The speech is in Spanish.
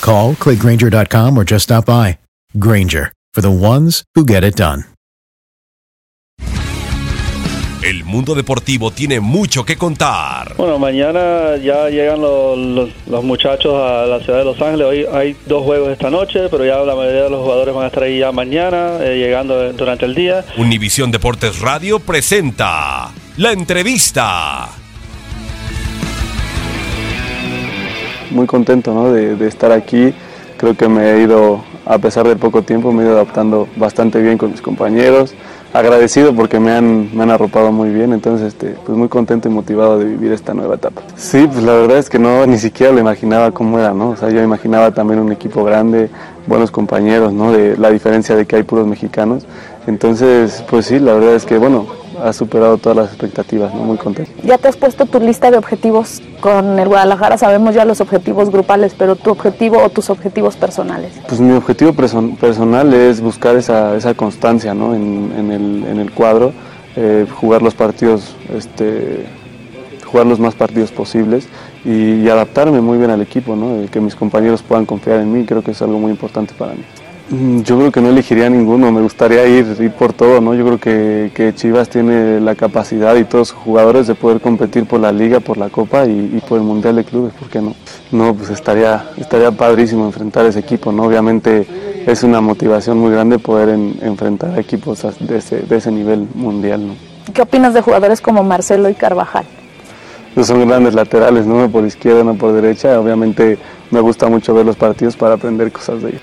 Call, clickgranger.com, or just stop by. Granger, for the ones who get it done. El mundo deportivo tiene mucho que contar. Bueno, mañana ya llegan los, los- los muchachos a la ciudad de Los Ángeles. Hoy hay dos juegos esta noche, pero ya la mayoría de los jugadores van a estar ahí ya mañana, eh, llegando durante el día. Univisión Deportes Radio presenta la entrevista. Muy contento ¿no? de, de estar aquí. Creo que me he ido, a pesar del poco tiempo, me he ido adaptando bastante bien con mis compañeros. Agradecido porque me han, me han arropado muy bien, entonces este, pues muy contento y motivado de vivir esta nueva etapa. Sí, pues la verdad es que no, ni siquiera lo imaginaba cómo era, ¿no? O sea, yo imaginaba también un equipo grande, buenos compañeros, ¿no? De la diferencia de que hay puros mexicanos. Entonces, pues sí, la verdad es que, bueno, ha superado todas las expectativas, ¿no? Muy contento. Ya te has puesto tu lista de objetivos con el Guadalajara, sabemos ya los objetivos grupales, pero tu objetivo o tus objetivos personales. Pues mi objetivo perso- personal es buscar esa, esa constancia ¿no? en, en el, en el cuadro, eh, jugar los partidos, este, jugar los más partidos posibles y, y adaptarme muy bien al equipo, ¿no? Que mis compañeros puedan confiar en mí, creo que es algo muy importante para mí. Mm, Yo creo que no elegiría ninguno, me gustaría ir, ir por todo, ¿no? Yo creo que, que Chivas tiene la capacidad y todos sus jugadores de poder competir por la liga, por la copa y, y por el mundial de clubes, ¿por qué no? No, pues estaría, estaría padrísimo enfrentar ese equipo, ¿no? Obviamente es una motivación muy grande poder en- enfrentar a equipos de ese, de ese nivel mundial, ¿no? ¿Qué opinas de jugadores como Marcelo y Carvajal? Son grandes laterales, ¿no? Por izquierda, uno por derecha. Obviamente me gusta mucho ver los partidos para aprender cosas de ellos.